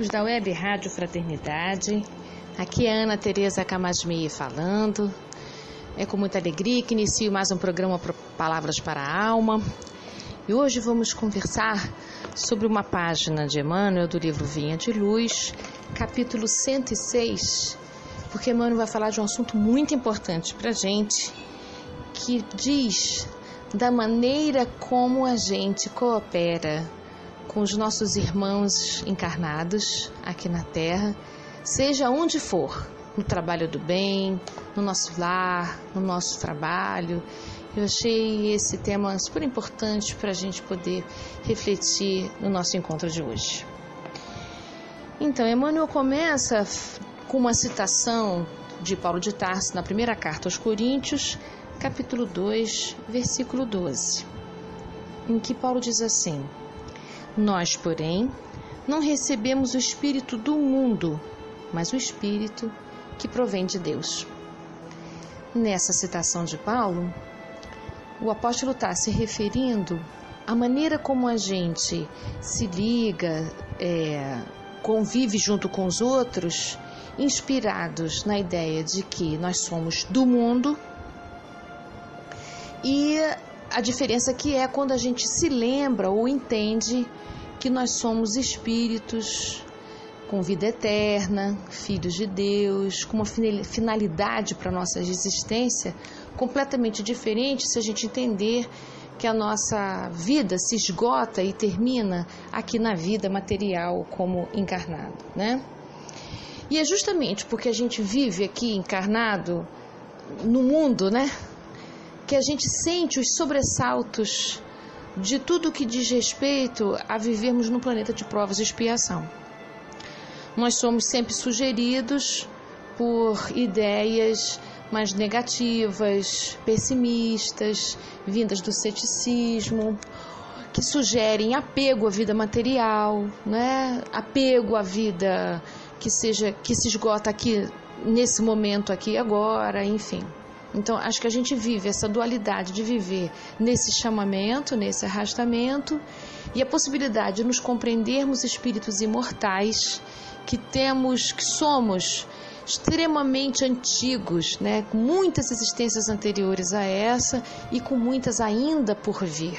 Amigos da Web Rádio Fraternidade. Aqui é Ana Tereza Camasmi falando. É com muita alegria que inicio mais um programa Pro- Palavras para a Alma. E hoje vamos conversar sobre uma página de Emmanuel do livro Vinha de Luz, capítulo 106, porque Emmanuel vai falar de um assunto muito importante para a gente, que diz da maneira como a gente coopera com os nossos irmãos encarnados aqui na Terra, seja onde for, no trabalho do bem, no nosso lar, no nosso trabalho. Eu achei esse tema super importante para a gente poder refletir no nosso encontro de hoje. Então, Emmanuel começa com uma citação de Paulo de Tarso na primeira carta aos Coríntios, capítulo 2, versículo 12, em que Paulo diz assim: nós, porém, não recebemos o Espírito do mundo, mas o Espírito que provém de Deus. Nessa citação de Paulo, o apóstolo está se referindo à maneira como a gente se liga, é, convive junto com os outros, inspirados na ideia de que nós somos do mundo e a diferença que é quando a gente se lembra ou entende que nós somos espíritos com vida eterna, filhos de Deus, com uma fina- finalidade para a nossa existência completamente diferente se a gente entender que a nossa vida se esgota e termina aqui na vida material como encarnado, né? E é justamente porque a gente vive aqui encarnado no mundo, né? Que a gente sente os sobressaltos de tudo que diz respeito a vivermos num planeta de provas e expiação. Nós somos sempre sugeridos por ideias mais negativas, pessimistas, vindas do ceticismo, que sugerem apego à vida material, né? Apego à vida que seja que se esgota aqui nesse momento aqui agora, enfim. Então, acho que a gente vive essa dualidade de viver nesse chamamento, nesse arrastamento, e a possibilidade de nos compreendermos espíritos imortais, que temos, que somos extremamente antigos, né, com muitas existências anteriores a essa e com muitas ainda por vir.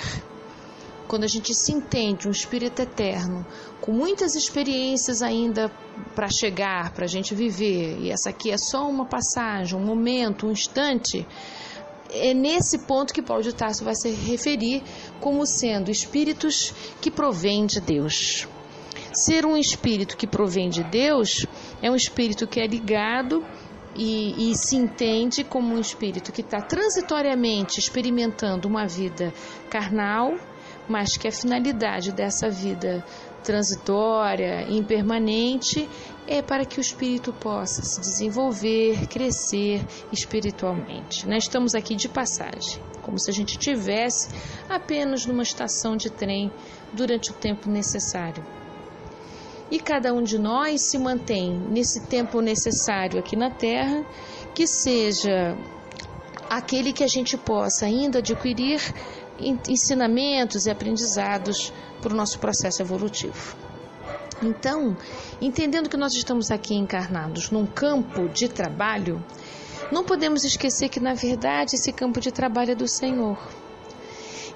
Quando a gente se entende um espírito eterno, com muitas experiências ainda para chegar, para a gente viver, e essa aqui é só uma passagem, um momento, um instante, é nesse ponto que Paulo de Tarso vai se referir como sendo espíritos que provêm de Deus. Ser um espírito que provém de Deus é um espírito que é ligado e, e se entende como um espírito que está transitoriamente experimentando uma vida carnal, mas que a finalidade dessa vida transitória, impermanente, é para que o espírito possa se desenvolver, crescer espiritualmente. Nós estamos aqui de passagem, como se a gente tivesse apenas numa estação de trem durante o tempo necessário. E cada um de nós se mantém nesse tempo necessário aqui na Terra, que seja aquele que a gente possa ainda adquirir ensinamentos e aprendizados para o nosso processo evolutivo. Então, entendendo que nós estamos aqui encarnados num campo de trabalho, não podemos esquecer que, na verdade, esse campo de trabalho é do Senhor.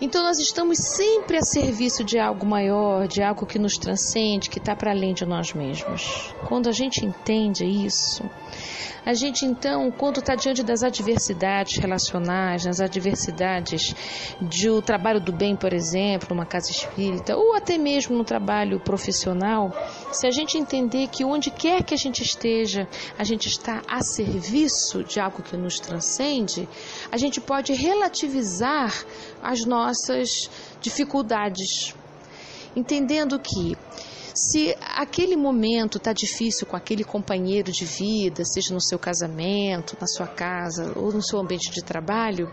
Então, nós estamos sempre a serviço de algo maior, de algo que nos transcende, que está para além de nós mesmos. Quando a gente entende isso, a gente então, quando está diante das adversidades relacionais, nas adversidades do trabalho do bem, por exemplo, numa casa espírita, ou até mesmo no trabalho profissional, se a gente entender que onde quer que a gente esteja, a gente está a serviço de algo que nos transcende, a gente pode relativizar as nossas dificuldades. Entendendo que se aquele momento está difícil com aquele companheiro de vida, seja no seu casamento, na sua casa ou no seu ambiente de trabalho,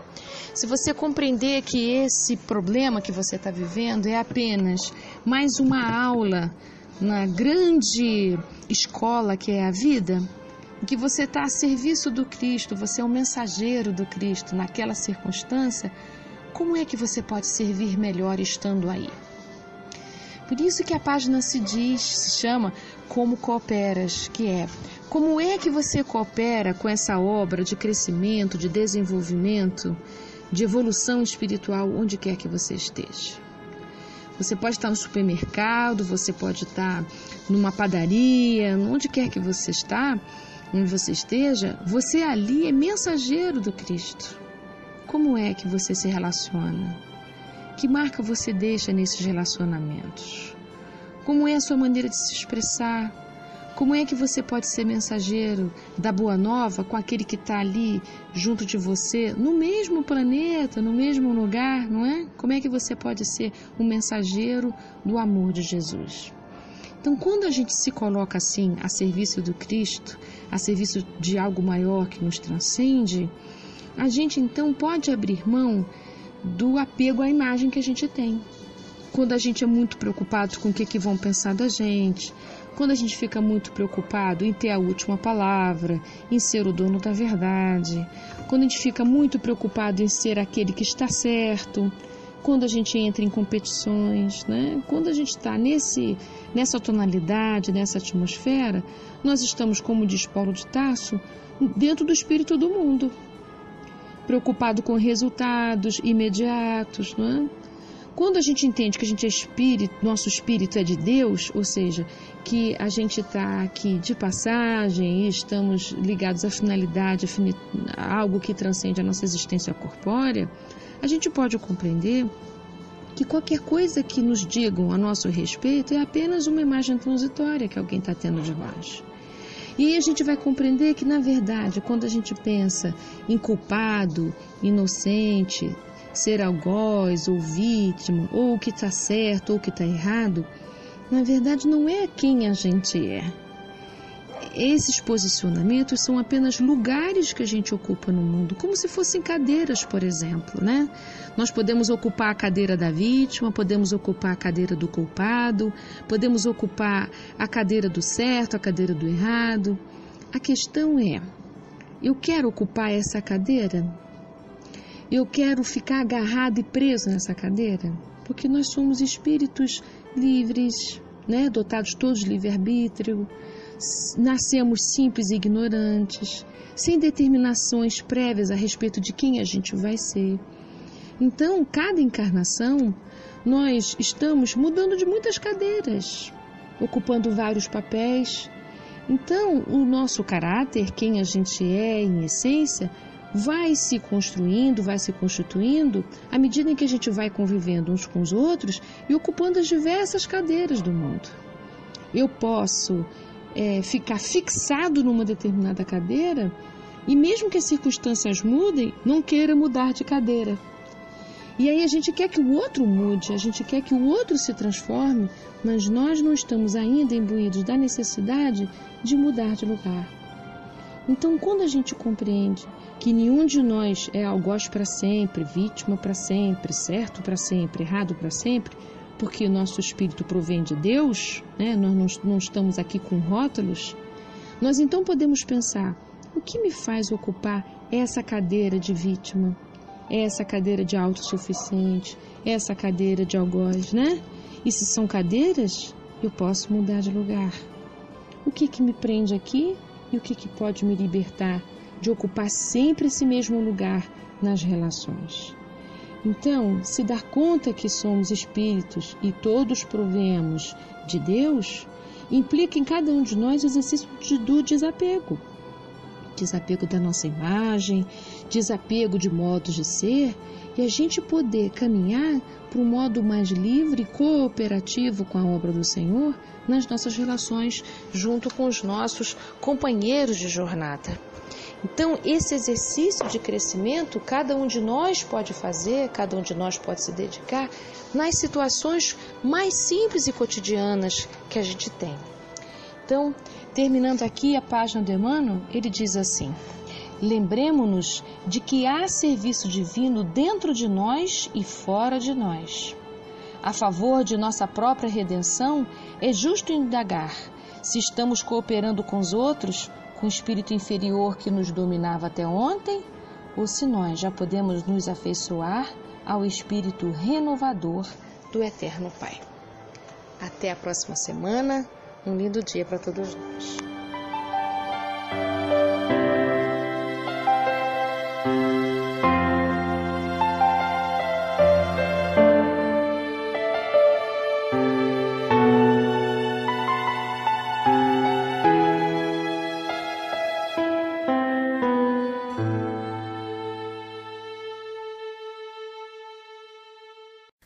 se você compreender que esse problema que você está vivendo é apenas mais uma aula na grande escola que é a vida, que você está a serviço do Cristo, você é um mensageiro do Cristo naquela circunstância, como é que você pode servir melhor estando aí? Por isso que a página se diz, se chama Como Cooperas, que é como é que você coopera com essa obra de crescimento, de desenvolvimento, de evolução espiritual, onde quer que você esteja. Você pode estar no supermercado, você pode estar numa padaria, onde quer que você está, onde você esteja, você ali é mensageiro do Cristo. Como é que você se relaciona? Que marca você deixa nesses relacionamentos? Como é a sua maneira de se expressar? Como é que você pode ser mensageiro da boa nova com aquele que está ali junto de você, no mesmo planeta, no mesmo lugar, não é? Como é que você pode ser um mensageiro do amor de Jesus? Então, quando a gente se coloca assim a serviço do Cristo, a serviço de algo maior que nos transcende, a gente então pode abrir mão do apego à imagem que a gente tem. Quando a gente é muito preocupado com o que, que vão pensar da gente, quando a gente fica muito preocupado em ter a última palavra, em ser o dono da verdade, quando a gente fica muito preocupado em ser aquele que está certo, quando a gente entra em competições, né? quando a gente está nessa tonalidade, nessa atmosfera, nós estamos, como diz Paulo de Tarso, dentro do espírito do mundo preocupado com resultados imediatos, não é? Quando a gente entende que a gente é espírito, nosso espírito é de Deus, ou seja, que a gente está aqui de passagem e estamos ligados à finalidade, a algo que transcende a nossa existência corpórea, a gente pode compreender que qualquer coisa que nos digam a nosso respeito é apenas uma imagem transitória que alguém está tendo de nós. E a gente vai compreender que, na verdade, quando a gente pensa em culpado, inocente, ser algoz ou vítima, ou o que está certo ou o que está errado, na verdade não é quem a gente é esses posicionamentos são apenas lugares que a gente ocupa no mundo, como se fossem cadeiras, por exemplo, né? Nós podemos ocupar a cadeira da vítima, podemos ocupar a cadeira do culpado, podemos ocupar a cadeira do certo, a cadeira do errado. A questão é: eu quero ocupar essa cadeira? Eu quero ficar agarrado e preso nessa cadeira? Porque nós somos espíritos livres, né? dotados todos de livre-arbítrio nascemos simples e ignorantes, sem determinações prévias a respeito de quem a gente vai ser. Então, cada encarnação, nós estamos mudando de muitas cadeiras, ocupando vários papéis. Então, o nosso caráter, quem a gente é em essência, vai se construindo, vai se constituindo à medida em que a gente vai convivendo uns com os outros e ocupando as diversas cadeiras do mundo. Eu posso é, ficar fixado numa determinada cadeira e, mesmo que as circunstâncias mudem, não queira mudar de cadeira. E aí a gente quer que o outro mude, a gente quer que o outro se transforme, mas nós não estamos ainda imbuídos da necessidade de mudar de lugar. Então, quando a gente compreende que nenhum de nós é algoz para sempre, vítima para sempre, certo para sempre, errado para sempre, porque nosso espírito provém de Deus, né? nós não, não estamos aqui com rótulos, nós então podemos pensar: o que me faz ocupar essa cadeira de vítima, essa cadeira de autossuficiente, essa cadeira de algoz, né? E se são cadeiras, eu posso mudar de lugar. O que, que me prende aqui e o que, que pode me libertar de ocupar sempre esse mesmo lugar nas relações? Então, se dar conta que somos espíritos e todos provemos de Deus, implica em cada um de nós o exercício do desapego. desapego da nossa imagem, desapego de modos de ser e a gente poder caminhar para um modo mais livre cooperativo com a obra do Senhor nas nossas relações junto com os nossos companheiros de jornada. Então, esse exercício de crescimento, cada um de nós pode fazer, cada um de nós pode se dedicar nas situações mais simples e cotidianas que a gente tem. Então, terminando aqui a página do Emmanuel, ele diz assim: Lembremos-nos de que há serviço divino dentro de nós e fora de nós. A favor de nossa própria redenção, é justo indagar se estamos cooperando com os outros com o espírito inferior que nos dominava até ontem, ou se nós já podemos nos afeiçoar ao espírito renovador do Eterno Pai. Até a próxima semana, um lindo dia para todos nós.